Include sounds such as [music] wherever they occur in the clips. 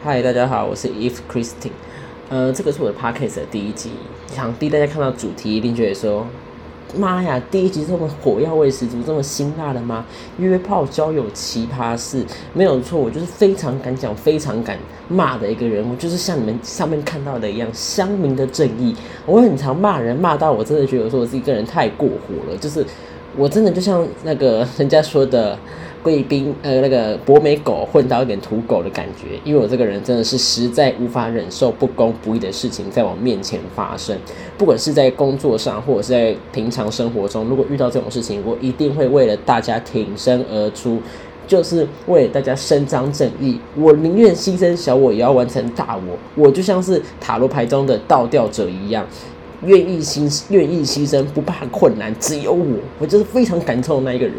嗨，大家好，我是 Eve Christine。呃，这个是我的 podcast 第一集。想必大家看到主题，一定觉得说：“妈呀，第一集这么火药味十足，这么辛辣的吗？”约炮交友奇葩事，没有错，我就是非常敢讲、非常敢骂的一个人。我就是像你们上面看到的一样，乡民的正义。我很常骂人，骂到我真的觉得说我自己个人太过火了。就是我真的就像那个 [laughs] 人家说的。贵宾，呃，那个博美狗混到一点土狗的感觉，因为我这个人真的是实在无法忍受不公不义的事情在我面前发生，不管是在工作上或者是在平常生活中，如果遇到这种事情，我一定会为了大家挺身而出，就是为大家伸张正义，我宁愿牺牲小我也要完成大我，我就像是塔罗牌中的倒吊者一样，愿意牺愿意牺牲，不怕困难，只有我，我就是非常感动的那一个人。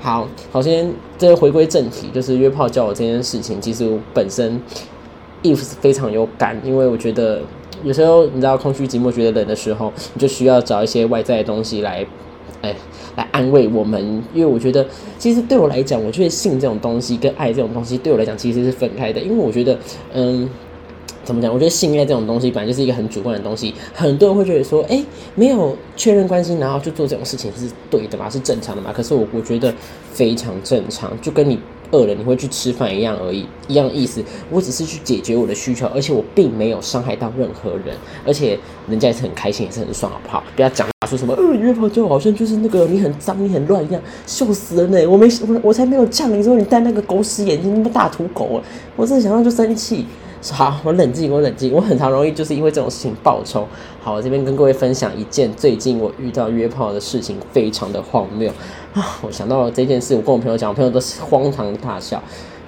好，首先这个回归正题，就是约炮交友这件事情，其实我本身 if 是非常有感，因为我觉得有时候你知道空虚寂寞觉得冷的时候，你就需要找一些外在的东西来，哎，来安慰我们。因为我觉得，其实对我来讲，我觉得性这种东西跟爱这种东西对我来讲其实是分开的，因为我觉得，嗯。怎么讲？我觉得性爱这种东西本来就是一个很主观的东西，很多人会觉得说，哎，没有确认关系，然后就做这种事情是对的嘛，是正常的嘛？可是我我觉得非常正常，就跟你饿了你会去吃饭一样而已，一样意思。我只是去解决我的需求，而且我并没有伤害到任何人，而且人家也是很开心，也是很爽，好不好？不要讲说什么，呃，约炮就好像就是那个你很脏，你很乱一样，笑死了呢！我没我我才没有呛你说你戴那个狗屎眼镜，那么大土狗啊！我真的想到就生气。好，我冷静，我冷静，我很常容易就是因为这种事情报仇。好，我这边跟各位分享一件最近我遇到约炮的事情，非常的荒谬啊！我想到了这件事，我跟我朋友讲，我朋友都是荒唐大笑。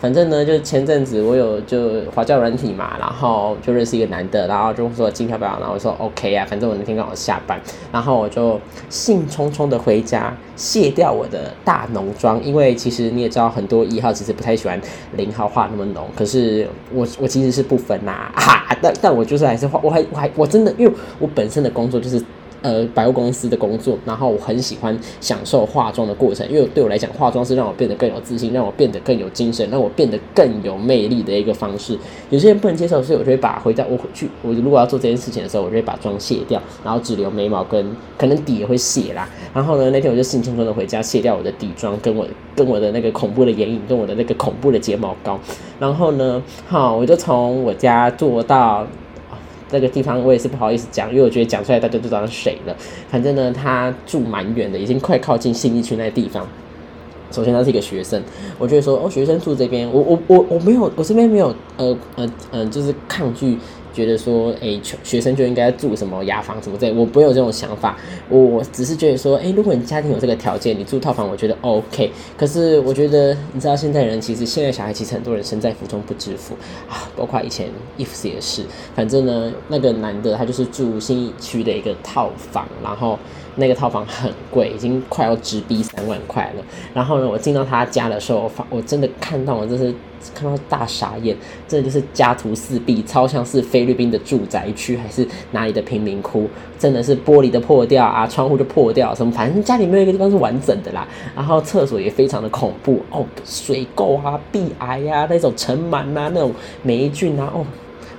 反正呢，就前阵子我有就华教软体嘛，然后就认识一个男的，然后就说今天不要？然后我说 OK 啊，反正我那天刚好下班，然后我就兴冲冲的回家卸掉我的大浓妆，因为其实你也知道，很多一号其实不太喜欢零号画那么浓，可是我我其实是不分呐，[laughs] 哈，但但我就是还是画，我还我还我真的，因为我本身的工作就是。呃，百货公司的工作，然后我很喜欢享受化妆的过程，因为对我来讲，化妆是让我变得更有自信，让我变得更有精神，让我变得更有魅力的一个方式。有些人不能接受，所以我就会把回家我回去，我如果要做这件事情的时候，我就会把妆卸掉，然后只留眉毛跟可能底也会卸啦。然后呢，那天我就兴冲冲的回家卸掉我的底妆，跟我跟我的那个恐怖的眼影，跟我的那个恐怖的睫毛膏。然后呢，好，我就从我家坐到。那个地方我也是不好意思讲，因为我觉得讲出来大家就知道是谁了。反正呢，他住蛮远的，已经快靠近信义区那个地方。首先他是一个学生，我觉得说哦，学生住这边，我我我我没有，我这边没有呃呃呃，就是抗拒。觉得说，哎，学生就应该住什么雅房什么类，我不有这种想法。我只是觉得说，哎，如果你家庭有这个条件，你住套房，我觉得 OK。可是我觉得，你知道，现在人其实现在小孩其实很多人身在福中不知福啊，包括以前 if 也是。反正呢，那个男的他就是住新区的一个套房，然后那个套房很贵，已经快要直逼三万块了。然后呢，我进到他家的时候，发我真的看到了，就是。看到大傻眼，这就是家徒四壁，超像是菲律宾的住宅区，还是哪里的贫民窟？真的是玻璃的破掉啊，窗户就破掉，什么反正家里没有一个地方是完整的啦。然后厕所也非常的恐怖哦，水垢啊、壁癌啊、那种尘螨啊、那种霉菌啊，哦。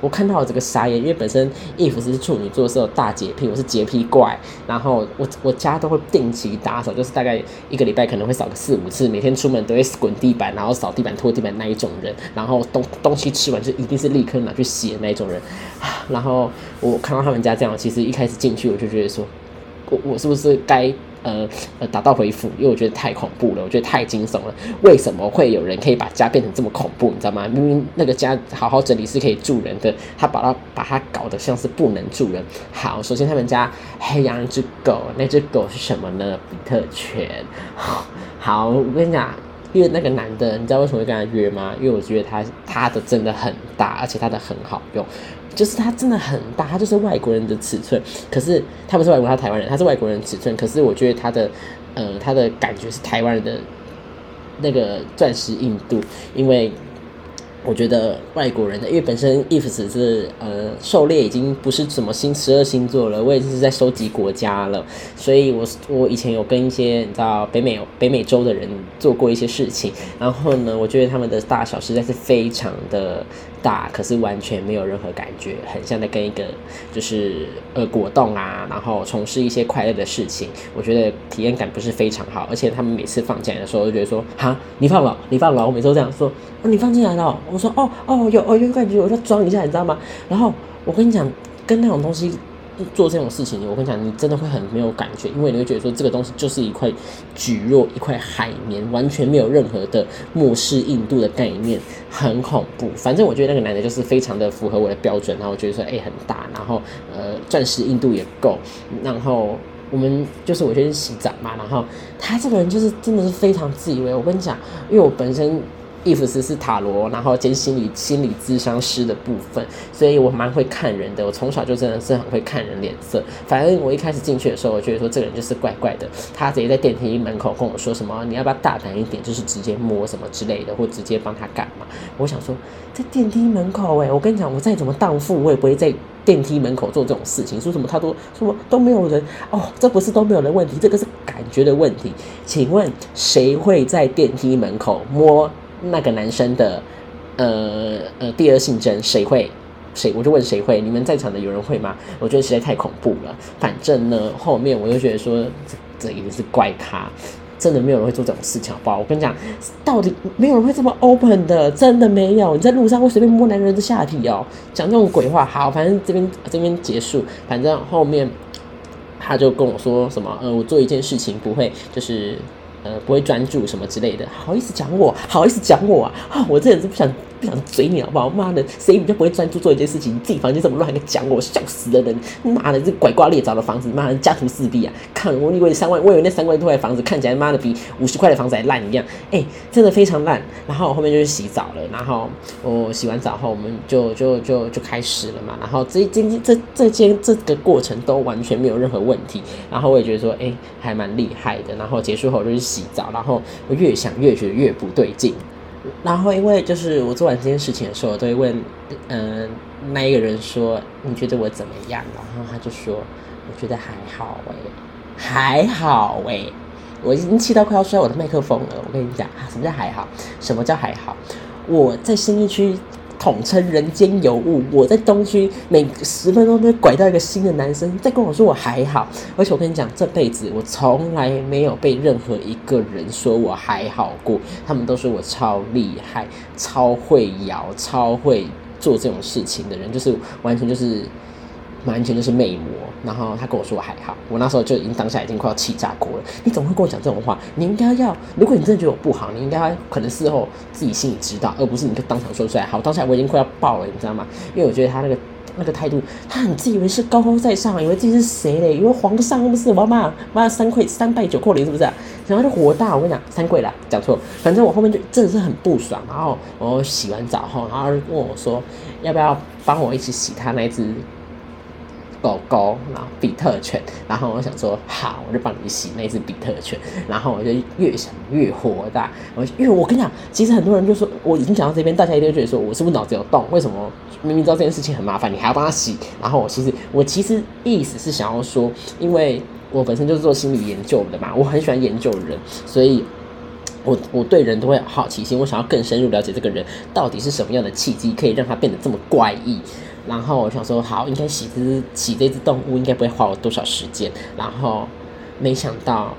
我看到了这个傻眼，因为本身 if 是处女座，是有大洁癖，我是洁癖怪。然后我我家都会定期打扫，就是大概一个礼拜可能会扫个四五次，每天出门都会滚地板，然后扫地板、拖地板那一种人。然后东东西吃完就一定是立刻拿去洗的那一种人。然后我看到他们家这样，其实一开始进去我就觉得说，我我是不是该？呃呃，打道回府，因为我觉得太恐怖了，我觉得太惊悚了。为什么会有人可以把家变成这么恐怖？你知道吗？明明那个家好好整理是可以住人的，他把它把它搞得像是不能住人。好，首先他们家还养一只狗，那只狗是什么呢？比特犬。[laughs] 好，我跟你讲，因为那个男的，你知道为什么会跟他约吗？因为我觉得他他的真的很大，而且他的很好用。就是它真的很大，它就是外国人的尺寸。可是他不是外国，他台湾人，他是外国人尺寸。可是我觉得他的，呃，他的感觉是台湾人的那个钻石硬度，因为。我觉得外国人的，因为本身 if 只是呃狩猎已经不是什么新十二星座了，我也是在收集国家了，所以我我以前有跟一些你知道北美北美洲的人做过一些事情，然后呢，我觉得他们的大小实在是非常的大，可是完全没有任何感觉，很像在跟一个就是呃果冻啊，然后从事一些快乐的事情。我觉得体验感不是非常好，而且他们每次放进来的时候，就觉得说哈，你放了，你放了，我每次都这样说，你放进来了，我说哦哦有哦有感觉，我就装一下，你知道吗？然后我跟你讲，跟那种东西。做这种事情，我跟你讲，你真的会很没有感觉，因为你会觉得说这个东西就是一块菊若一块海绵，完全没有任何的末世硬度的概念，很恐怖。反正我觉得那个男的就是非常的符合我的标准，然后我觉得说哎很大，然后呃钻石硬度也够，然后我们就是我先洗澡嘛，然后他这个人就是真的是非常自以为。我跟你讲，因为我本身。伊弗斯是塔罗，然后兼心理心理咨商师的部分，所以我蛮会看人的。我从小就真的是很会看人脸色。反正我一开始进去的时候，我觉得说这个人就是怪怪的。他直接在电梯门口跟我说什么：“你要不要大胆一点，就是直接摸什么之类的，或直接帮他干嘛？”我想说，在电梯门口，哎，我跟你讲，我再怎么荡妇，我也不会在电梯门口做这种事情。说什么他都说都没有人哦，这不是都没有人问题，这个是感觉的问题。请问谁会在电梯门口摸？那个男生的，呃呃，第二性征谁会？谁？我就问谁会？你们在场的有人会吗？我觉得实在太恐怖了。反正呢，后面我就觉得说，这这一定是怪咖，真的没有人会做这种事情，好不好？我跟你讲，到底没有人会这么 open 的，真的没有。你在路上会随便摸男人的下体哦？讲这种鬼话。好，反正这边这边结束。反正后面他就跟我说什么？呃，我做一件事情不会就是。呃，不会专注什么之类的，好意思讲我，好意思讲我啊！我这人是不想。不想嘴你好不好？妈的，谁比较不会专注做一件事情？你自己房间这么乱，还讲我，笑死的人！妈的，这拐瓜裂枣的房子，妈的家徒四壁啊！看我以为三万，我以为那三万多块房子看起来妈的比五十块的房子还烂一样，哎，真的非常烂。然后后面就去洗澡了，然后我洗完澡后，我们就就就就开始了嘛。然后这今这这间这个过程都完全没有任何问题。然后我也觉得说，哎，还蛮厉害的。然后结束后就去洗澡，然后我越想越觉得越不对劲。然后，因为就是我做完这件事情的时候，我都会问，嗯，那一个人说你觉得我怎么样？然后他就说，我觉得还好哎，还好哎，我已经气到快要摔我的麦克风了。我跟你讲，什么叫还好？什么叫还好？我在新一区。统称人间尤物。我在东区每十分钟都会拐到一个新的男生，在跟我说我还好，而且我跟你讲，这辈子我从来没有被任何一个人说我还好过，他们都说我超厉害、超会摇、超会做这种事情的人，就是完全就是。完全就是魅魔，然后他跟我说还好，我那时候就已经当下已经快要气炸锅了。你怎么会跟我讲这种话？你应该要，如果你真的觉得我不好，你应该可能事后自己心里知道，而不是你就当场说出来。好，当下我已经快要爆了，你知道吗？因为我觉得他那个那个态度，他很自以为是高高在上，以为自己是谁嘞？以为皇上不是？我妈妈三跪三拜九叩礼是不是？然后就火大，我跟你讲三跪了，讲错。反正我后面就真的是很不爽。然后我洗完澡后，然后问我说要不要帮我一起洗他那只。狗狗，然后比特犬，然后我想说好，我就帮你洗那只比特犬，然后我就越想越火大，我因为我跟你讲，其实很多人就说我已经讲到这边，大家一定觉得说我是不是脑子有洞？为什么明明知道这件事情很麻烦，你还要帮他洗？然后我其实我其实意思是想要说，因为我本身就是做心理研究的嘛，我很喜欢研究人，所以我我对人都会有好奇心，我想要更深入了解这个人到底是什么样的契机，可以让他变得这么怪异。然后我想说，好，应该洗只洗这只动物应该不会花我多少时间。然后没想到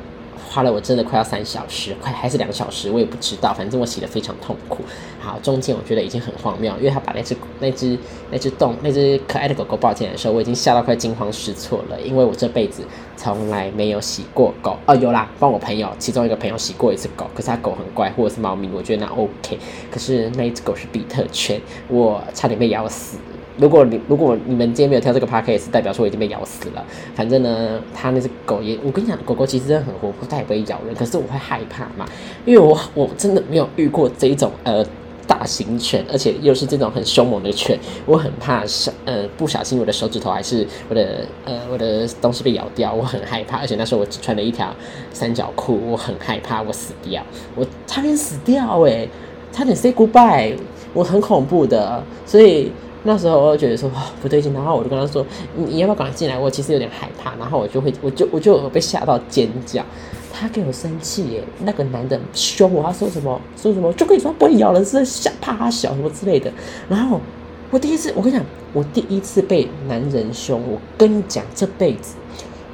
花了我真的快要三小时，快还是两小时，我也不知道。反正我洗的非常痛苦。好，中间我觉得已经很荒谬，因为他把那只那只那只动那只可爱的狗狗抱进来的时候，我已经吓到快惊慌失措了。因为我这辈子从来没有洗过狗。哦，有啦，帮我朋友其中一个朋友洗过一次狗，可是他狗很乖，或者是猫咪，我觉得那 OK。可是那一只狗是比特犬，我差点被咬死。如果你如果你们今天没有跳这个 podcast，代表说我已经被咬死了。反正呢，它那只狗也，我跟你讲，狗狗其实真的很活泼，它也不会咬人。可是我会害怕嘛，因为我我真的没有遇过这种呃大型犬，而且又是这种很凶猛的犬，我很怕手呃不小心我的手指头还是我的呃我的东西被咬掉，我很害怕。而且那时候我只穿了一条三角裤，我很害怕我死掉，我差点死掉诶，差点 say goodbye，我很恐怖的，所以。那时候我就觉得说不对劲，然后我就跟他说：“你要不要赶快进来？我其实有点害怕。”然后我就会，我就我就被吓到尖叫。他给我生气耶，那个男的凶我，他说什么说什么就跟你说不会咬人，是吓怕他小什么之类的。然后我第一次，我跟你讲，我第一次被男人凶，我跟你讲，这辈子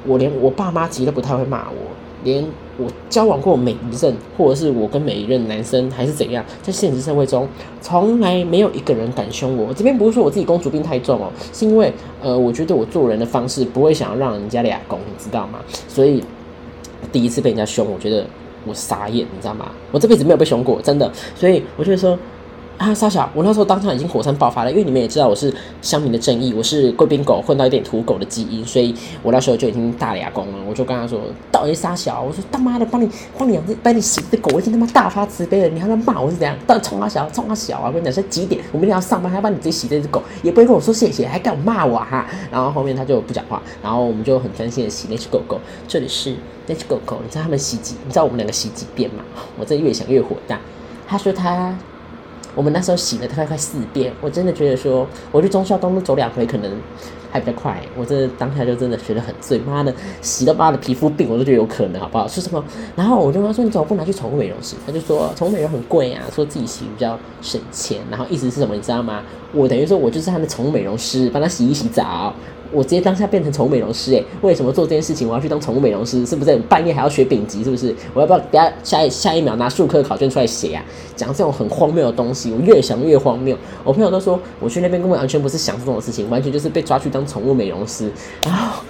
我连我爸妈其实都不太会骂我，连我交往过每一任，或者是我跟每一任男生还是怎样，在现实社会中，从来没有一个人敢凶我。我这边不是说我自己公主病太重哦，是因为呃，我觉得我做人的方式不会想要让人家俩攻，你知道吗？所以第一次被人家凶，我觉得我傻眼，你知道吗？我这辈子没有被凶过，真的。所以我就说。啊，沙小，我那时候当场已经火山爆发了，因为你们也知道我是乡民的正义，我是贵宾狗混到一点土狗的基因，所以我那时候就已经大牙公了。我就跟他说：“到底沙小，我说他妈的，帮你帮你养只帮你洗的狗，我已经他妈大发慈悲了，你还在骂我是怎样？到底冲他小，冲他小啊！我跟你讲，现在几点？我明天要上班，还要帮你自己洗这只狗，也不会跟我说谢谢，还敢骂我哈！然后后面他就不讲话，然后我们就很专心的洗那只狗狗。这里是那只狗狗，你知道他们洗几？你知道我们两个洗几遍吗？我这越想越火大。他说他。我们那时候洗了大概快四遍，我真的觉得说，我去中孝东路走两回可能还比较快。我这当下就真的觉得很醉，妈的，洗到妈的皮肤病我都觉得有可能，好不好？说什么？然后我就跟他说：“你怎么不拿去宠物美容师？”他就说：“宠物美容很贵啊，说自己洗比较省钱。”然后意思是什么？你知道吗？我等于说我就是他的宠物美容师，帮他洗一洗澡。我直接当下变成宠物美容师诶，为什么做这件事情？我要去当宠物美容师，是不是半夜还要学丙级？是不是？我要不要等下下一下一秒拿数科考卷出来写啊？讲这种很荒谬的东西，我越想越荒谬。我朋友都说我去那边根本完全不是想这种事情，完全就是被抓去当宠物美容师。然后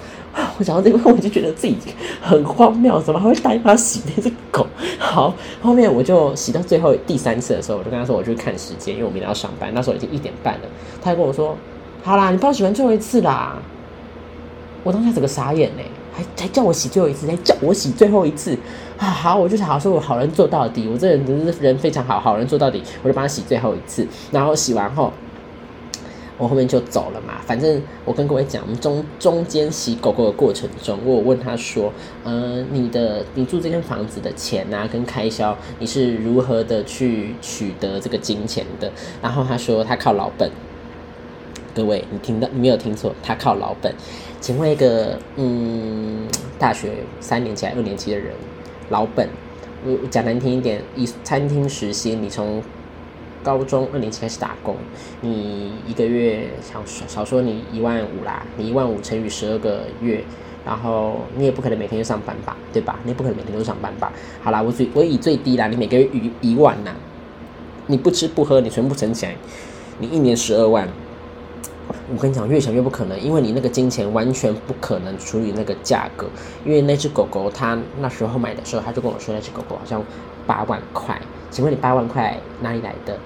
我讲到这个，我就觉得自己很荒谬，怎么还会带他洗那只狗？好，后面我就洗到最后第三次的时候，我就跟他说我去看时间，因为我明天要上班。那时候已经一点半了，他还跟我说：“好啦，你帮我洗完最后一次啦。”我当下整个傻眼嘞，还还叫我洗最后一次，还叫我洗最后一次啊！好，我就想好说，我好人做到底，我这人真是人非常好，好人做到底，我就帮他洗最后一次。然后洗完后，我后面就走了嘛。反正我跟各位讲，我们中中间洗狗狗的过程中，我问他说：“嗯，你的你住这间房子的钱啊，跟开销，你是如何的去取得这个金钱的？”然后他说他靠老本。各位，你听到你没有听错，他靠老本。请问一个嗯，大学三年级、二年级的人，老本，我讲难听一点，以餐厅实习，你从高中二年级开始打工，你一个月少少说你一万五啦，你一万五乘以十二个月，然后你也不可能每天就上班吧，对吧？你也不可能每天都上班吧？好啦，我最我以最低啦，你每个月一一万呐，你不吃不喝，你全部存起来，你一年十二万。我跟你讲，越想越不可能，因为你那个金钱完全不可能除以那个价格。因为那只狗狗，它那时候买的时候，他就跟我说，那只狗狗好像八万块。请问你八万块哪里来的？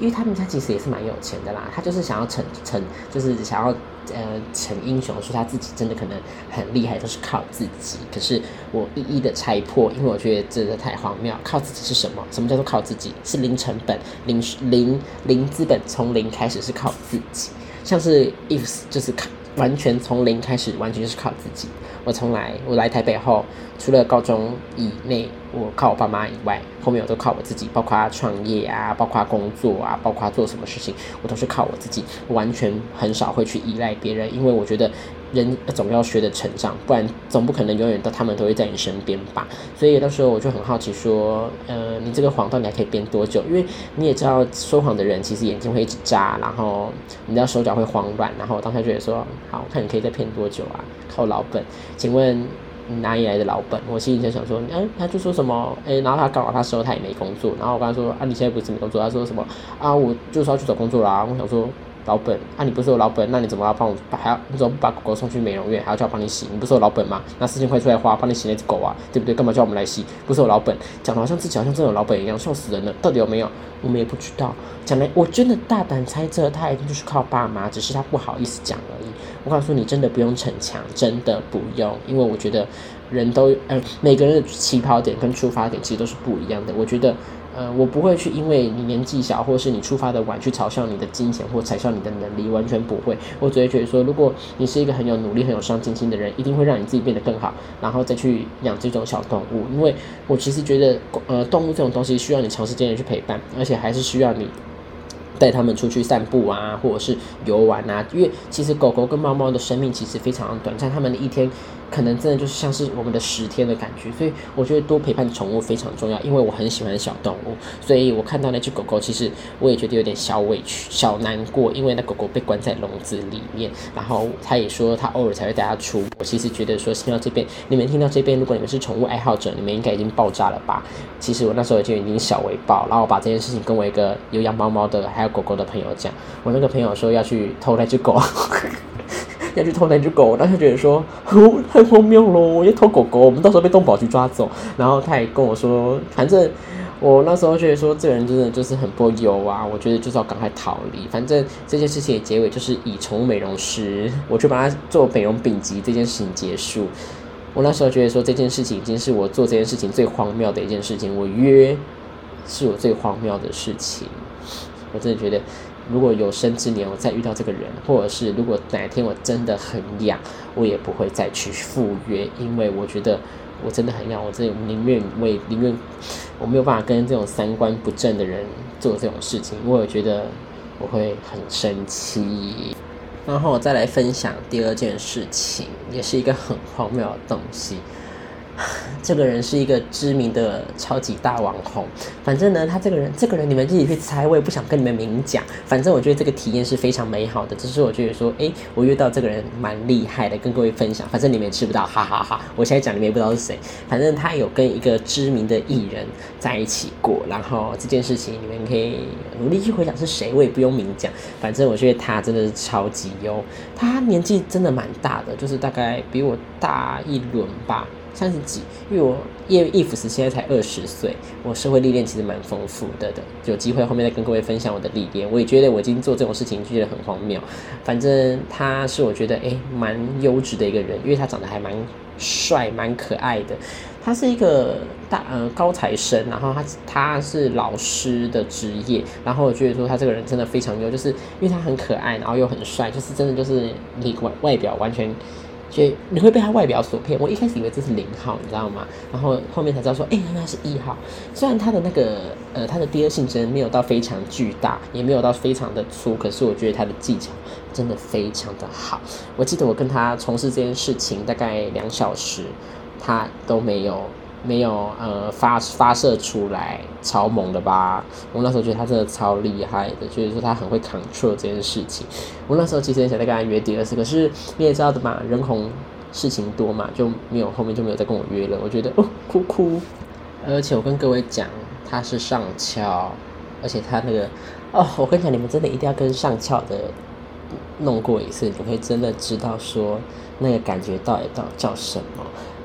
因为他们家其实也是蛮有钱的啦，他就是想要成成，就是想要呃逞英雄，说他自己真的可能很厉害，都是靠自己。可是我一一的拆破，因为我觉得真的太荒谬。靠自己是什么？什么叫做靠自己？是零成本、零零零资本，从零开始是靠自己。像是 if 就是靠完全从零开始，完全就是靠自己。我从来我来台北后，除了高中以内我靠我爸妈以外，后面我都靠我自己，包括创业啊，包括工作啊，包括做什么事情，我都是靠我自己，完全很少会去依赖别人，因为我觉得。人总要学的成长，不然总不可能永远都他们都会在你身边吧。所以有的时候我就很好奇，说，呃，你这个谎到底还可以编多久？因为你也知道，说谎的人其实眼睛会一直眨，然后你的手脚会慌乱。然后我当时觉得说，好，看你可以再骗多久啊？靠老本？请问哪里来的老本？我心里就想说，嗯，他就说什么，哎，然后他刚好他时候他也没工作，然后我跟他说，啊，你现在不是没工作？他说什么？啊，我就是要去找工作啦。我想说。老本啊，你不是我老本，那你怎么要帮我？还要你怎么不把狗狗送去美容院，还要叫我帮你洗？你不是我老本吗？那四千块出来花，帮你洗那只狗啊，对不对？干嘛叫我们来洗？不是我老本，讲的好像自己好像真有老本一样，笑死人了。到底有没有？我们也不知道。讲来我真的大胆猜测，他一定就是靠爸妈，只是他不好意思讲而已。我告诉你，真的不用逞强，真的不用，因为我觉得人都嗯，每个人的起跑点跟出发点其实都是不一样的。我觉得。呃，我不会去因为你年纪小，或是你出发的晚，去嘲笑你的金钱或嘲笑你的能力，完全不会。我只会觉得说，如果你是一个很有努力、很有上进心的人，一定会让你自己变得更好，然后再去养这种小动物。因为我其实觉得，呃，动物这种东西需要你长时间的去陪伴，而且还是需要你。带他们出去散步啊，或者是游玩啊，因为其实狗狗跟猫猫的生命其实非常短暂，它们的一天可能真的就是像是我们的十天的感觉，所以我觉得多陪伴宠物非常重要，因为我很喜欢小动物，所以我看到那只狗狗，其实我也觉得有点小委屈、小难过，因为那狗狗被关在笼子里面，然后他也说他偶尔才会带它出。我其实觉得说听到这边，你们听到这边，如果你们是宠物爱好者，你们应该已经爆炸了吧？其实我那时候就已经小微爆，然后我把这件事情跟我一个有养猫猫的还有狗狗的朋友讲，我那个朋友说要去偷那只狗。要去偷那只狗，当时觉得说，太荒谬了！我要偷狗狗，我们到时候被动保局抓走。然后他也跟我说，反正我那时候觉得说，这个人真的就是很不友啊！我觉得就是要赶快逃离。反正这件事情的结尾就是以宠物美容师，我去把它做美容丙级这件事情结束。我那时候觉得说，这件事情已经是我做这件事情最荒谬的一件事情。我约是我最荒谬的事情，我真的觉得。如果有生之年我再遇到这个人，或者是如果哪天我真的很痒，我也不会再去赴约，因为我觉得我真的很痒，我这宁愿为宁愿我没有办法跟这种三观不正的人做这种事情，因为我觉得我会很生气。然后我再来分享第二件事情，也是一个很荒谬的东西。[laughs] 这个人是一个知名的超级大网红，反正呢，他这个人，这个人你们自己去猜，我也不想跟你们明讲。反正我觉得这个体验是非常美好的，只是我觉得说，哎，我遇到这个人蛮厉害的，跟各位分享。反正你们也吃不到，哈哈哈！我现在讲你们也不知道是谁。反正他有跟一个知名的艺人在一起过，然后这件事情你们可以努力去回想是谁，我也不用明讲。反正我觉得他真的是超级优，他年纪真的蛮大的，就是大概比我大一轮吧。三十几，因为我叶易福斯现在才二十岁，我社会历练其实蛮丰富的的，有机会后面再跟各位分享我的历练。我也觉得我今天做这种事情觉得很荒谬。反正他是我觉得诶蛮优质的一个人，因为他长得还蛮帅蛮可爱的。他是一个大呃高材生，然后他他是老师的职业，然后我觉得说他这个人真的非常优，就是因为他很可爱，然后又很帅，就是真的就是你外外表完全。所以你会被他外表所骗。我一开始以为这是零号，你知道吗？然后后面才知道说，哎，原来是一号。虽然他的那个呃，他的第二性征没有到非常巨大，也没有到非常的粗，可是我觉得他的技巧真的非常的好。我记得我跟他从事这件事情大概两小时，他都没有。没有呃发发射出来超猛的吧？我那时候觉得他真的超厉害的，就是说他很会 control 这件事情。我那时候其实很想再跟他约第二次，可是你也知道的嘛，人红事情多嘛，就没有后面就没有再跟我约了。我觉得哦哭哭，而且我跟各位讲，他是上翘，而且他那个哦，我跟你讲，你们真的一定要跟上翘的弄过一次，你会真的知道说那个感觉到底到叫什么。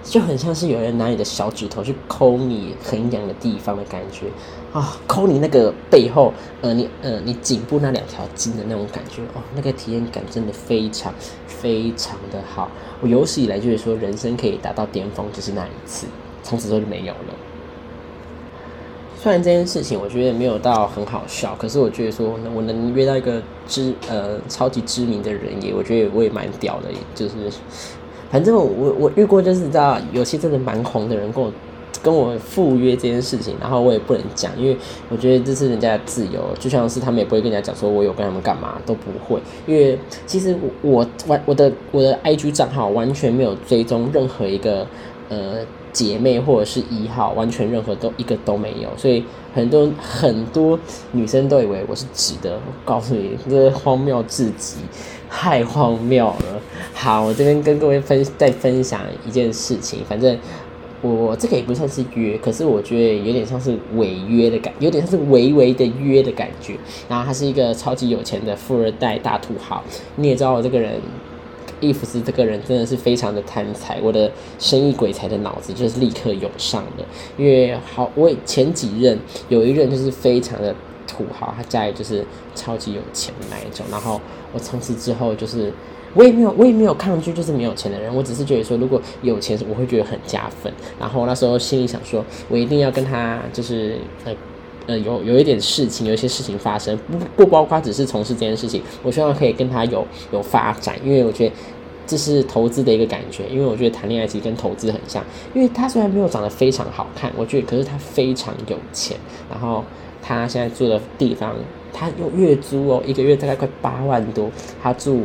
就很像是有人拿你的小指头去抠你很痒的地方的感觉啊，抠你那个背后，呃，你呃，你颈部那两条筋的那种感觉哦，那个体验感真的非常非常的好。我有史以来就是说，人生可以达到巅峰就是那一次，从此之后就没有了。虽然这件事情我觉得没有到很好笑，可是我觉得说我能约到一个知呃超级知名的人也，我觉得我也蛮屌的，就是。反正我我遇过就是知道有些真的蛮红的人跟我跟我赴约这件事情，然后我也不能讲，因为我觉得这是人家的自由，就像是他们也不会跟人家讲说我有跟他们干嘛都不会，因为其实我完我的我的 IG 账号完全没有追踪任何一个呃姐妹或者是一号，完全任何都一个都没有，所以很多很多女生都以为我是直的，我告诉你这荒谬至极。太荒谬了！好，我这边跟各位分再分享一件事情。反正我这个也不算是约，可是我觉得有点像是违约的感，有点像是违违的约的感觉。然后他是一个超级有钱的富二代大土豪。你也知道我这个人，伊弗斯这个人真的是非常的贪财。我的生意鬼才的脑子就是立刻涌上了，因为好，我前几任有一任就是非常的。土豪，他家里就是超级有钱的那一种。然后我从此之后就是，我也没有，我也没有抗拒，就是没有钱的人。我只是觉得说，如果有钱，我会觉得很加分。然后那时候心里想说，我一定要跟他就是呃呃有有一点事情，有一些事情发生，不不包括只是从事这件事情。我希望可以跟他有有发展，因为我觉得这是投资的一个感觉。因为我觉得谈恋爱其实跟投资很像。因为他虽然没有长得非常好看，我觉得可是他非常有钱。然后。他现在住的地方，他用月租哦，一个月大概快八万多。他住，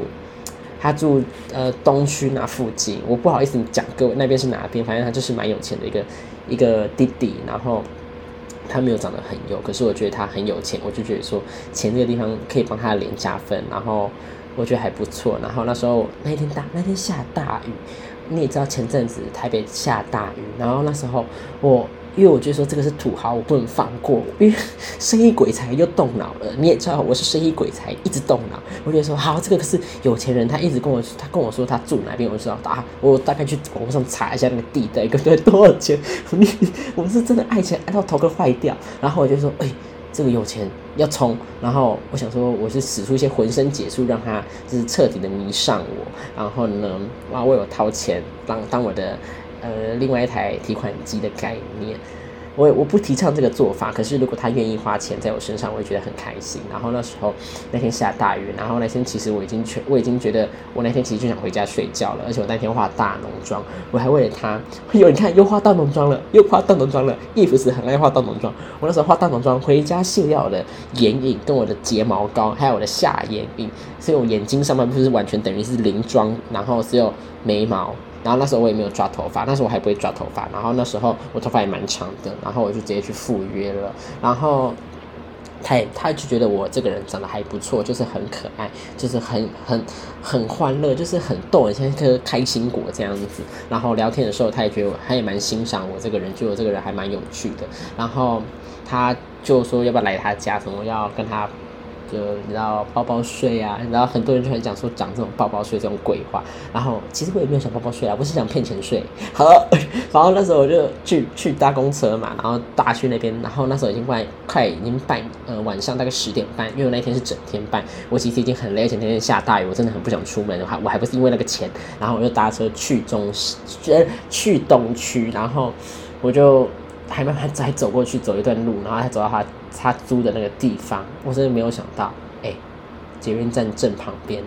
他住呃东区那附近，我不好意思讲各位那边是哪边，反正他就是蛮有钱的一个一个弟弟，然后他没有长得很有，可是我觉得他很有钱，我就觉得说钱这个地方可以帮他的脸加分，然后我觉得还不错。然后那时候那天大那天下大雨，你也知道前阵子台北下大雨，然后那时候我。因为我觉得说这个是土豪，我不能放过。因为生意鬼才又动脑了，你也知道我是生意鬼才，一直动脑。我觉得说好，这个可是有钱人，他一直跟我，他跟我说他住哪边，我就知道啊，我大概去网上查一下那个地带，个对多少钱。你我是真的爱钱爱到头壳坏掉。然后我就说，哎，这个有钱要冲。然后我想说，我是使出一些浑身解数，让他就是彻底的迷上我。然后呢，哇，为我掏钱当当我的。呃，另外一台提款机的概念，我我不提倡这个做法。可是如果他愿意花钱在我身上，我会觉得很开心。然后那时候那天下大雨，然后那天其实我已经全我已经觉得我那天其实就想回家睡觉了。而且我那天化大浓妆，我还为了他，有你看又化大浓妆了，又化大浓妆了。伊芙斯很爱化大浓妆，我那时候化大浓妆回家卸掉我的眼影跟我的睫毛膏，还有我的下眼影，所以我眼睛上半部分是完全等于是零妆，然后只有眉毛。然后那时候我也没有抓头发，那时候我还不会抓头发。然后那时候我头发也蛮长的，然后我就直接去赴约了。然后他也他就觉得我这个人长得还不错，就是很可爱，就是很很很欢乐，就是很逗，像一颗开心果这样子。然后聊天的时候，他也觉得他也蛮欣赏我这个人，觉得我这个人还蛮有趣的。然后他就说要不要来他家，什么要跟他。就你知道包包税啊，然后很多人就很讲说讲这种包包税这种鬼话，然后其实我也没有想包包税啊，我是想骗钱税。好，[laughs] 然后那时候我就去去搭公车嘛，然后搭去那边，然后那时候已经快快已经半呃晚上大概十点半，因为我那天是整天半，我其实已经很累，而且那天下大雨，我真的很不想出门，我还我还不是因为那个钱，然后我就搭车去中去东区，然后我就还慢慢再走过去走一段路，然后他走到他。他租的那个地方，我真的没有想到，哎，捷运站正旁边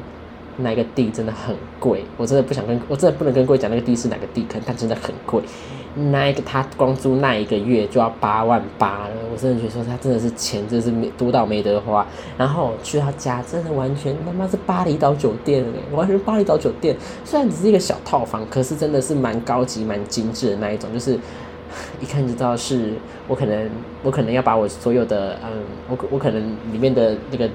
那个地真的很贵，我真的不想跟，我真的不能跟各位讲那个地是哪个地坑，但真的很贵。那一个他光租那一个月就要八万八了，我真的觉得说他真的是钱真的是没多到没得花。然后去他家，真的完全他妈是巴厘岛酒店嘞，完全巴厘岛酒店，虽然只是一个小套房，可是真的是蛮高级、蛮精致的那一种，就是。一看就知道是我可能我可能要把我所有的嗯我我可能里面的那个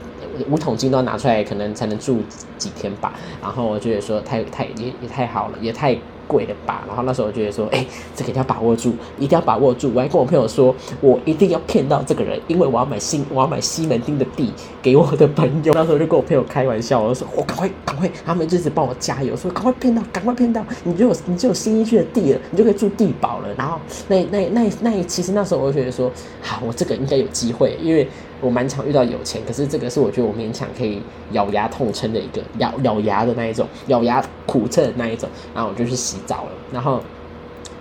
五桶金都要拿出来，可能才能住几天吧。然后我觉得说太太也也太好了，也太。贵了吧，然后那时候我觉得说，哎，这个一定要把握住，一定要把握住。我还跟我朋友说，我一定要骗到这个人，因为我要买新，我要买西门町的地给我的朋友。那时候就跟我朋友开玩笑，我说，我赶快赶快，他们就一直帮我加油，说赶快骗到，赶快骗到，你就有你就有新一区的地了，你就可以住地堡了。然后那那那那，其实那时候我就觉得说，好，我这个应该有机会，因为。我蛮常遇到有钱，可是这个是我觉得我勉强可以咬牙痛撑的一个咬咬牙的那一种，咬牙苦撑的那一种。然后我就去洗澡了，然后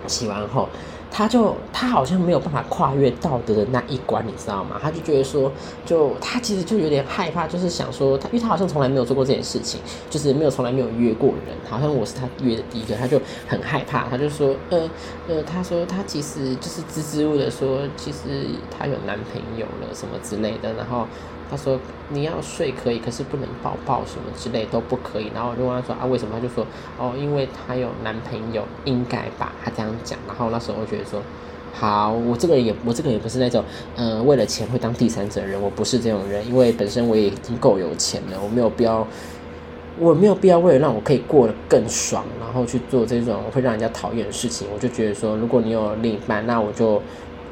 洗完后。他就他好像没有办法跨越道德的那一关，你知道吗？他就觉得说，就他其实就有点害怕，就是想说他，因为他好像从来没有做过这件事情，就是没有从来没有约过人，好像我是他约的第一个，他就很害怕，他就说，呃呃，他说他其实就是支支吾的说，其实他有男朋友了什么之类的，然后。他说你要睡可以，可是不能抱抱什么之类都不可以。然后我就问他说啊为什么？他就说哦，因为他有男朋友，应该吧？他这样讲。然后那时候我觉得说，好，我这个也我这个也不是那种嗯为了钱会当第三者的人，我不是这种人，因为本身我也已经够有钱了，我没有必要，我没有必要为了让我可以过得更爽，然后去做这种会让人家讨厌的事情。我就觉得说，如果你有另一半，那我就。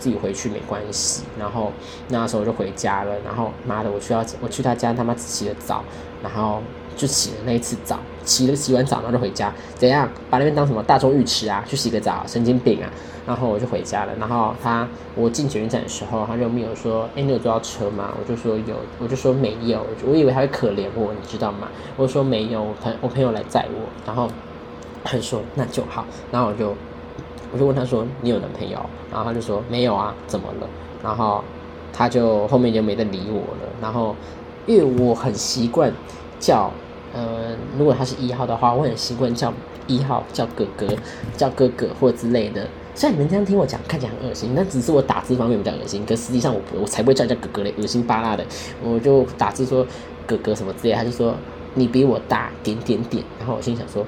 自己回去没关系，然后那时候我就回家了。然后妈的，我去要我去他家，他妈只洗了澡，然后就洗了那一次澡，洗了洗完澡然后就回家。怎样把那边当什么大众浴池啊？去洗个澡，神经病啊！然后我就回家了。然后他我进捷运站的时候，他就没有说：“哎，你有坐到车吗？”我就说有，我就说没有。我以为他会可怜我，你知道吗？我说没有，我朋我朋友来载我。然后他说那就好。然后我就。我就问他说：“你有男朋友？”然后他就说：“没有啊，怎么了？”然后他就后面就没得理我了。然后因为我很习惯叫，呃，如果他是一号的话，我很习惯叫一号叫哥哥，叫哥哥或之类的。虽然你们这样听我讲，看起来很恶心，但只是我打字方面比较恶心。可实际上我我才不会叫人家哥哥嘞，恶心巴拉的。我就打字说哥哥什么之类，他就说。你比我大点点点。然后我心想说，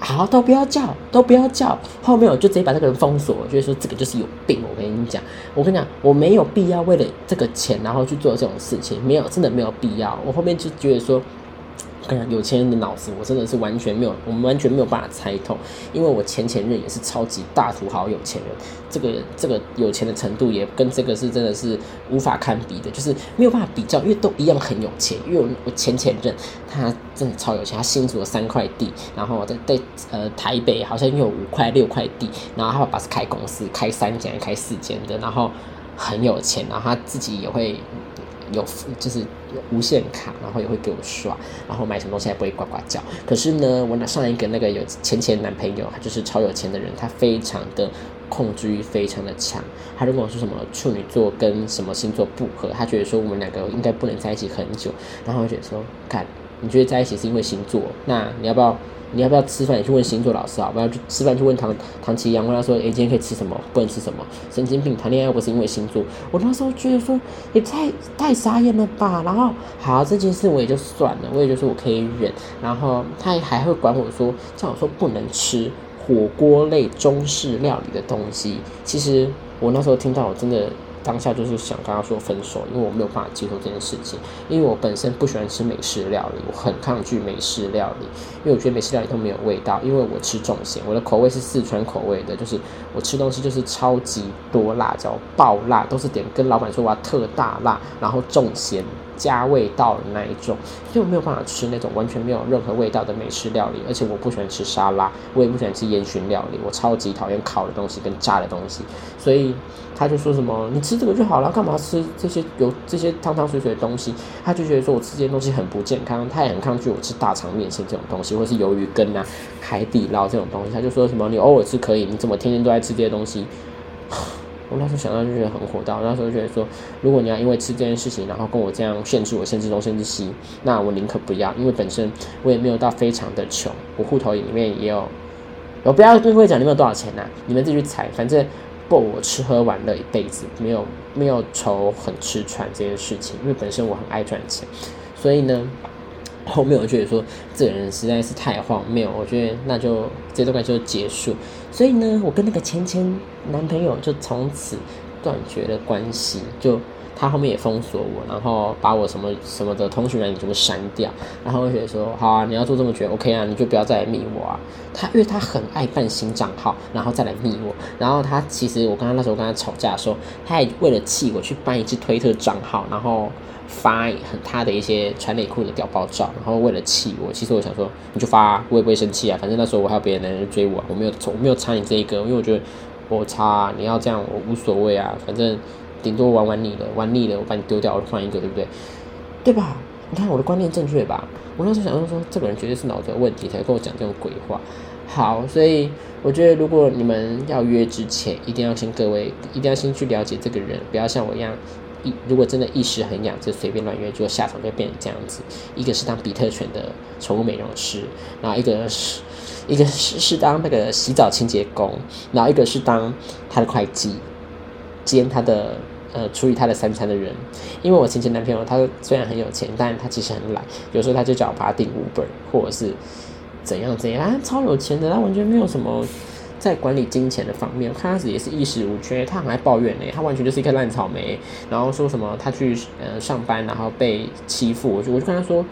好，都不要叫，都不要叫。后面我就直接把这个人封锁，我就说这个就是有病。我跟你讲，我跟你讲，我没有必要为了这个钱然后去做这种事情，没有，真的没有必要。我后面就觉得说。有钱人的脑子，我真的是完全没有，我们完全没有办法猜透。因为我前前任也是超级大土豪有钱人，这个这个有钱的程度也跟这个是真的是无法堪比的，就是没有办法比较，因为都一样很有钱。因为我前前任他真的超有钱，他新竹有三块地，然后在在呃台北好像有五块六块地，然后他爸爸是开公司，开三间开四间的，然后很有钱，然后他自己也会。有就是有无限卡，然后也会给我刷，然后买什么东西还不会呱呱叫。可是呢，我那上一个那个有钱钱男朋友，他就是超有钱的人，他非常的控制欲非常的强。他就跟我说什么处女座跟什么星座不合，他觉得说我们两个应该不能在一起很久。然后我觉得说，看你觉得在一起是因为星座，那你要不要？你要不要吃饭？你去问星座老师好，不要去吃饭去问唐唐奇阳，问他说：“哎，今天可以吃什么？不能吃什么？”神经病！谈恋爱又不是因为星座。我那时候觉得说也太太傻眼了吧。然后好，这件事我也就算了，我也就说我可以忍。然后他还会管我说，叫我说不能吃火锅类中式料理的东西。其实我那时候听到，我真的。当下就是想跟他说分手，因为我没有办法接受这件事情，因为我本身不喜欢吃美式料理，我很抗拒美式料理，因为我觉得美式料理都没有味道，因为我吃重咸，我的口味是四川口味的，就是我吃东西就是超级多辣椒，爆辣，都是点跟老板说我要特大辣，然后重咸。加味道的那一种，所以我没有办法吃那种完全没有任何味道的美式料理，而且我不喜欢吃沙拉，我也不喜欢吃烟熏料理，我超级讨厌烤的东西跟炸的东西，所以他就说什么你吃这个就好了，干嘛吃这些有这些汤汤水水的东西？他就觉得说我吃这些东西很不健康，他也很抗拒我吃大肠面线这种东西，或是鱿鱼羹啊、海底捞这种东西，他就说什么你偶尔吃可以，你怎么天天都在吃这些东西？[sighs] 我那时候想到就觉得很火大，那时候觉得说，如果你要因为吃这件事情，然后跟我这样限制我、限制东、限制西，那我宁可不要，因为本身我也没有到非常的穷，我户头里面也有，我不要跟各位讲你们有多少钱呐，你们自己去猜，反正够我吃喝玩乐一辈子，没有没有愁很吃穿这件事情，因为本身我很爱赚钱，所以呢。后面我觉得说这个人实在是太荒谬，我觉得那就这段关系就结束。所以呢，我跟那个芊芊男朋友就从此断绝了关系，就他后面也封锁我，然后把我什么什么的通讯软件全部删掉。然后我觉得说，好啊，你要做这么绝，OK 啊，你就不要再来密我啊。他因为他很爱办新账号，然后再来密我。然后他其实我刚刚那时候跟他吵架的时候，他也为了气我去办一支推特账号，然后。发很他的一些穿内裤的屌爆照，然后为了气我，其实我想说你就发，我也不会生气啊。反正那时候我还有别的男人追我，我没有我没有插你这一个，因为我觉得我插你要这样我无所谓啊，反正顶多玩玩你了，玩腻了我把你丢掉，我换一个，对不对？对吧？你看我的观念正确吧？我那时候想说说这个人绝对是脑子有问题才跟我讲这种鬼话。好，所以我觉得如果你们要约之前，一定要先各位一定要先去了解这个人，不要像我一样。一如果真的一时很痒，就随便乱约，就下场就变成这样子。一个是当比特犬的宠物美容师，然后一个是一个是是当那个洗澡清洁工，然后一个是当他的会计，兼他的呃处理他的三餐的人。因为我前前男朋友他虽然很有钱，但他其实很懒，有时候他就叫我帮他订 Uber 或者是怎样怎样，他超有钱的，他完全没有什么。在管理金钱的方面，开始也是衣食无缺。他很爱抱怨呢，他完全就是一颗烂草莓。然后说什么他去呃上班，然后被欺负，我就我就跟他说，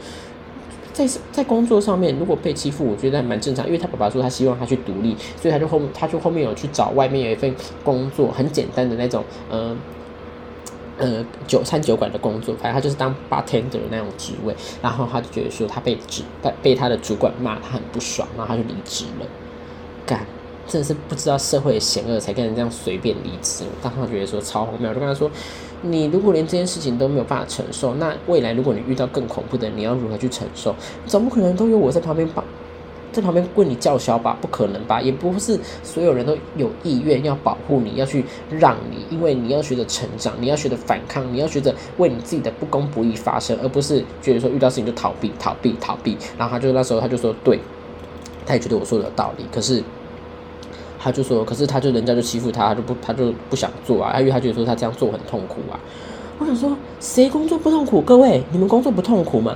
在在工作上面如果被欺负，我觉得还蛮正常。因为他爸爸说他希望他去独立，所以他就后他就后面有去找外面有一份工作，很简单的那种呃 [laughs] 呃酒餐酒馆的工作，反正他就是当 bartender 那种职位。然后他就觉得说他被主被被他的主管骂，他很不爽，然后他就离职了，干。真的是不知道社会险恶，才跟人这样随便离职。我当时觉得说超荒谬，就跟他说：“你如果连这件事情都没有办法承受，那未来如果你遇到更恐怖的，你要如何去承受？总不可能都有我在旁边帮，在旁边为你叫嚣吧？不可能吧？也不是所有人都有意愿要保护你，要去让你，因为你要学着成长，你要学着反抗，你要学着为你自己的不公不义发声，而不是觉得说遇到事情就逃避、逃避、逃避。然后他就那时候他就说：对，他也觉得我说的有道理，可是。他就说，可是他就人家就欺负他，他就不他就不想做啊，因为他觉得说他这样做很痛苦啊。我想说，谁工作不痛苦？各位，你们工作不痛苦吗？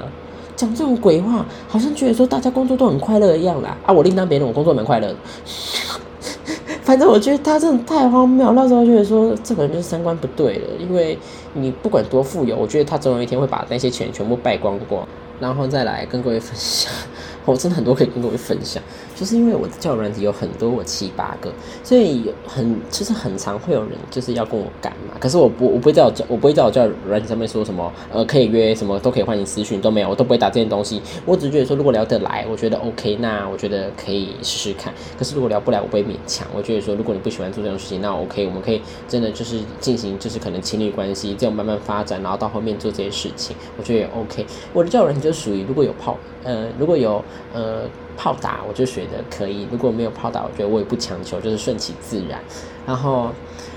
讲这种鬼话，好像觉得说大家工作都很快乐一样啦。啊，我另当别论，我工作蛮快乐。[laughs] 反正我觉得他真的太荒谬，那时候觉得说这个人就是三观不对了，因为你不管多富有，我觉得他总有一天会把那些钱全部败光光，然后再来跟各位分享。[laughs] 我真的很多可以跟各位分享，就是因为我的教软体有很多，我七八个，所以很其实很常会有人就是要跟我赶嘛。可是我不我不会在我教我不会在我教软体上面说什么呃可以约什么都可以欢迎私讯都没有，我都不会打这件东西。我只觉得说如果聊得来，我觉得 OK，那我觉得可以试试看。可是如果聊不来，我不会勉强。我觉得说如果你不喜欢做这种事情，那 OK，我们可以真的就是进行就是可能情侣关系这样慢慢发展，然后到后面做这些事情，我觉得也 OK。我的教软体就属于如果有泡呃如果有呃。泡打我就觉得可以，如果没有泡打，我觉得我也不强求，就是顺其自然。然后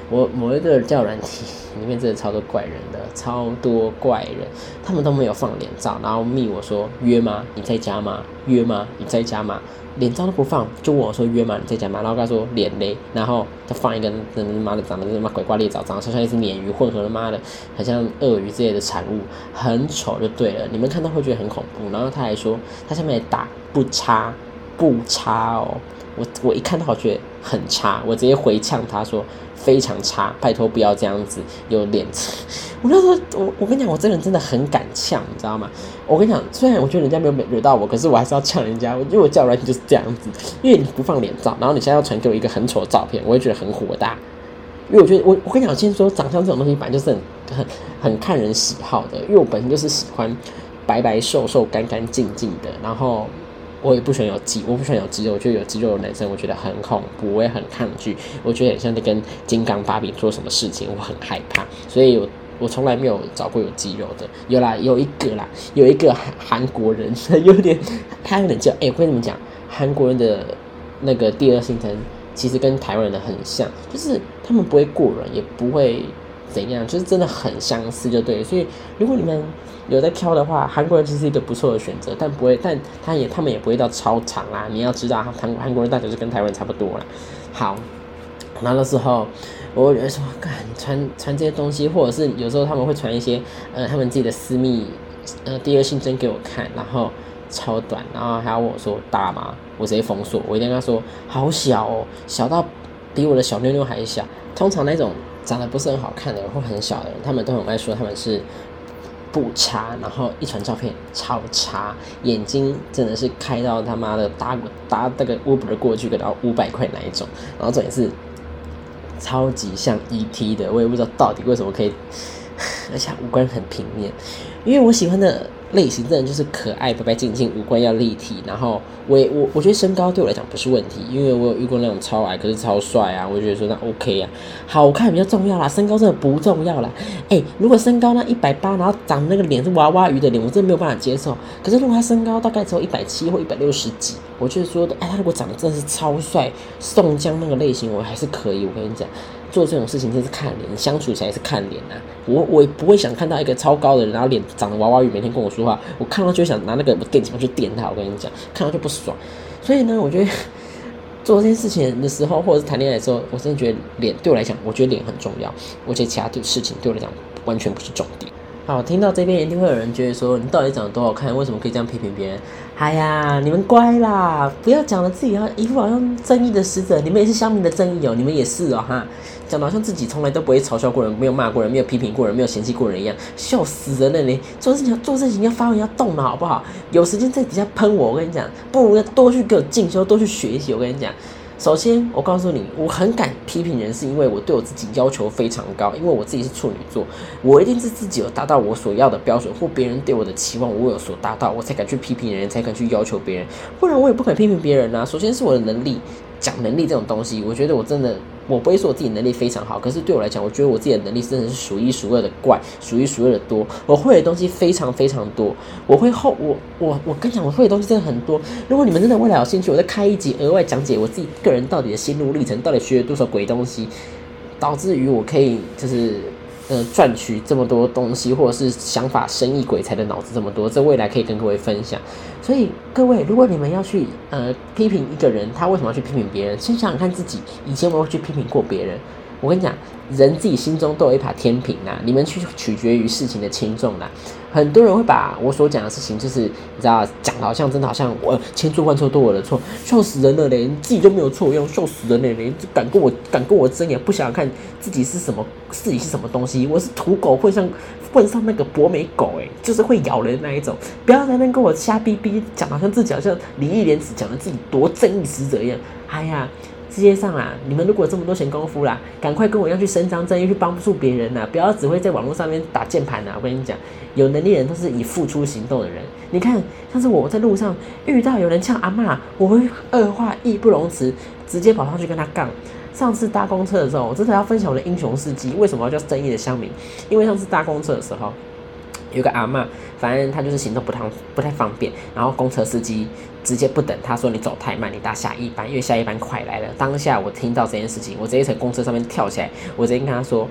我某一个叫软体里面真的超多怪人的，超多怪人，他们都没有放脸照，然后密我说约吗？你在家吗？约吗？你在家吗？脸照都不放，就问我说约吗？你在家吗？然后他说脸嘞，然后他放一个他妈的长得他妈鬼怪猎爪，长得像一只鲶鱼混合他妈的，很像鳄鱼之类的产物，很丑就对了。你们看到会觉得很恐怖。然后他还说他下面打不差不差哦，我我一看到我觉得很差，我直接回呛他说。非常差，拜托不要这样子，有脸。我那时候，我我跟你讲，我这人真的很敢呛，你知道吗？我跟你讲，虽然我觉得人家没有惹到我，可是我还是要呛人家。我因为我叫软体就是这样子，因为你不放脸照，然后你现在要传给我一个很丑的照片，我会觉得很火大。因为我觉得，我我跟你讲，先说长相这种东西，本来就是很很很看人喜好的。因为我本身就是喜欢白白瘦瘦、干干净净的，然后。我也不喜欢有肌，我不喜欢有肌肉。我觉得有肌肉的男生，我觉得很恐怖，我也很抗拒。我觉得很像在跟金刚芭比做什么事情，我很害怕。所以，我从来没有找过有肌肉的。有啦，有一个啦，有一个韩韩国人，[laughs] 有点他有点叫哎，我跟你们讲，韩国人的那个第二性征其实跟台湾人的很像，就是他们不会过人，也不会怎样，就是真的很相似，就对。所以，如果你们。有在挑的话，韩国人其实是一个不错的选择，但不会，但他也他们也不会到超长啦。你要知道，韩韩国人大概是跟台湾差不多啦。好，那时候，我有人说，干传传这些东西，或者是有时候他们会传一些呃他们自己的私密呃第二性征给我看，然后超短，然后还要我说大吗？我直接封锁，我一定跟他说好小哦，小到比我的小妞妞还小。通常那种长得不是很好看的或很小的人，他们都很爱说他们是。不差，然后一传照片超差，眼睛真的是开到他妈的搭搭那个 Uber 过去，给到五百块那一种，然后这也是超级像 ET 的，我也不知道到底为什么可以，[laughs] 而且五官很平面，因为我喜欢的。类型真的就是可爱、白白净净，五官要立体。然后我我我觉得身高对我来讲不是问题，因为我有遇过那种超矮可是超帅啊，我觉得说那 OK 啊，好看比较重要啦，身高真的不重要啦。哎，如果身高那一百八，然后长那个脸是娃娃鱼的脸，我真的没有办法接受。可是如果他身高大概只有一百七或一百六十几，我觉得说的，哎，他如果长得真的是超帅，宋江那个类型，我还是可以。我跟你讲。做这种事情真是看脸，相处起来是看脸呐。我我也不会想看到一个超高的人，然后脸长得娃娃鱼，每天跟我说话，我看到就想拿那个电击棒去电他。我跟你讲，看到就不爽。所以呢，我觉得做这件事情的时候，或者是谈恋爱的时候，我真的觉得脸对我来讲，我觉得脸很重要。而且其他的事情对我来讲完全不是重点。好，听到这边一定会有人觉得说，你到底长得多好看？为什么可以这样批评别人？哎呀，你们乖啦，不要讲了自己要一副好像正义的使者，你们也是乡民的正义哦，你们也是哦哈，讲的好像自己从来都不会嘲笑过人，没有骂过人，没有批评过人，没有嫌弃过人一样，笑死人了你！做事情做事情要发文要动脑好不好？有时间在底下喷我，我跟你讲，不如要多去给我进修，多去学习。我跟你讲。首先，我告诉你，我很敢批评人，是因为我对我自己要求非常高。因为我自己是处女座，我一定是自己有达到我所要的标准，或别人对我的期望我有所达到，我才敢去批评人，才敢去要求别人。不然我也不敢批评别人啊。首先是我的能力。讲能力这种东西，我觉得我真的，我不会说我自己能力非常好，可是对我来讲，我觉得我自己的能力真的是数一数二的怪，数一数二的多。我会的东西非常非常多，我会后我我我跟你讲，我会的东西真的很多。如果你们真的未来有兴趣，我再开一集额外讲解我自己个人到底的心路历程，到底学了多少鬼东西，导致于我可以就是。呃，赚取这么多东西，或者是想法生意鬼才的脑子这么多，这未来可以跟各位分享。所以各位，如果你们要去呃批评一个人，他为什么要去批评别人？先想想看自己以前有没有去批评过别人。我跟你讲，人自己心中都有一把天平呐，你们去取决于事情的轻重啦。很多人会把我所讲的事情，就是你知道，讲的好像真的好像我千错万错都我的错，笑死人了嘞！自己都没有错，用笑死人了嘞！你敢跟我敢跟我争，也不想看自己是什么，自己是什么东西。我是土狗，混上混上那个博美狗，哎，就是会咬人那一种。不要在那边跟我瞎逼逼讲，好像自己好像李义莲只讲的自己多正义使者一样。哎呀！世界上啊，你们如果这么多闲工夫啦，赶快跟我一样去伸张正义，去帮助别人呐！不要只会在网络上面打键盘呐！我跟你讲，有能力的人都是以付出行动的人。你看，像是我在路上遇到有人呛阿妈，我会二话义不容辞，直接跑上去跟他杠。上次搭公车的时候，我真的要分享我的英雄事迹。为什么要叫正义的乡民？因为上次搭公车的时候。有个阿妈，反正她就是行动不太不太方便，然后公车司机直接不等，他说你走太慢，你搭下一班，因为下一班快来了。当下我听到这件事情，我直接从公车上面跳起来，我直接跟他说。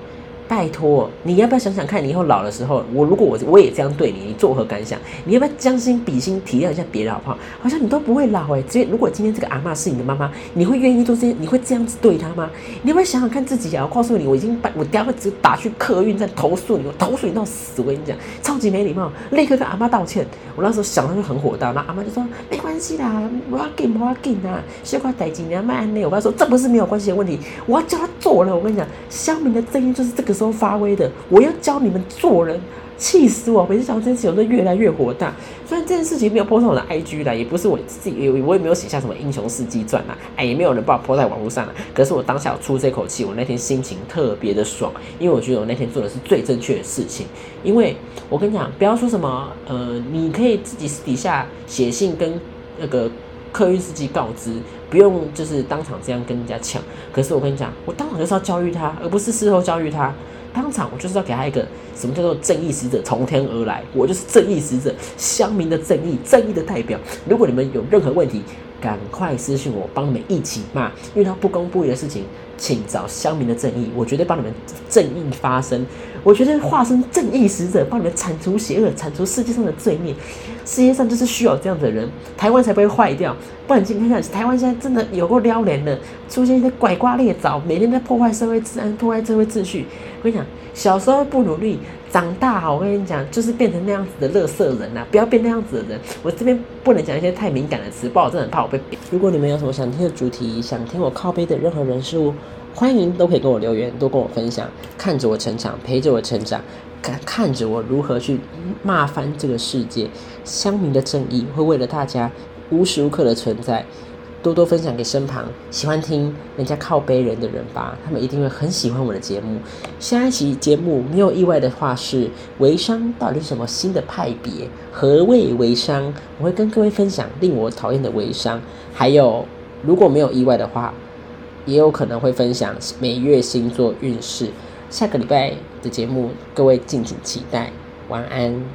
拜托，你要不要想想看，你以后老的时候，我如果我我也这样对你，你作何感想？你要不要将心比心，体谅一下别人好不好？好像你都不会老哎。直接如果今天这个阿妈是你的妈妈，你会愿意做这些？你会这样子对她吗？你要不要想想看自己啊？我告诉你，我已经把我第二个直打去客运站投诉你，我投诉你到死。我跟你讲，超级没礼貌，立刻跟阿妈道歉。我那时候想到就很火大，那阿妈就说没关系啦，我要给，我要给啊，小块代金你要卖安内。我跟他说这不是没有关系的问题，我要叫他做了。我跟你讲，乡民的正义就是这个时候发威的。我要教你们做人，气死我！每次想这件事情，我都越来越火大。虽然这件事情没有泼上我的 IG 来，也不是我自己，我也没有写下什么英雄事迹传啊，哎，也没有人把我泼在网络上了。可是我当下出这口气，我那天心情特别的爽，因为我觉得我那天做的是最正确的事情。因为我跟你讲，不要说什么，呃，你可以自己私底下写信跟那个客运司机告知，不用就是当场这样跟人家抢。可是我跟你讲，我当场就是要教育他，而不是事后教育他。当场我就是要给他一个什么叫做正义使者从天而来，我就是正义使者，乡民的正义，正义的代表。如果你们有任何问题，赶快私信我，帮你们一起骂。遇到不公不义的事情，请找乡民的正义，我绝对帮你们正义发声。我绝对化身正义使者，帮你们铲除邪恶，铲除世界上的罪孽。世界上就是需要这样的人，台湾才不会坏掉。不然今天看，台湾现在真的有够撩人的，出现一些拐瓜裂枣，每天在破坏社会治安，破坏社会秩序。我跟你讲，小时候不努力，长大我跟你讲，就是变成那样子的乐色人呐！不要变那样子的人。我这边不能讲一些太敏感的词，不然我真的很怕我被。如果你们有什么想听的主题，想听我靠背的任何人事物，欢迎都可以跟我留言，多跟我分享，看着我成长，陪着我成长，看看着我如何去骂翻这个世界。乡民的正义会为了大家。无时无刻的存在，多多分享给身旁喜欢听人家靠背人的人吧，他们一定会很喜欢我的节目。下一期节目没有意外的话是微商到底什么新的派别？何谓微商？我会跟各位分享令我讨厌的微商，还有如果没有意外的话，也有可能会分享每月星座运势。下个礼拜的节目，各位敬请期待。晚安。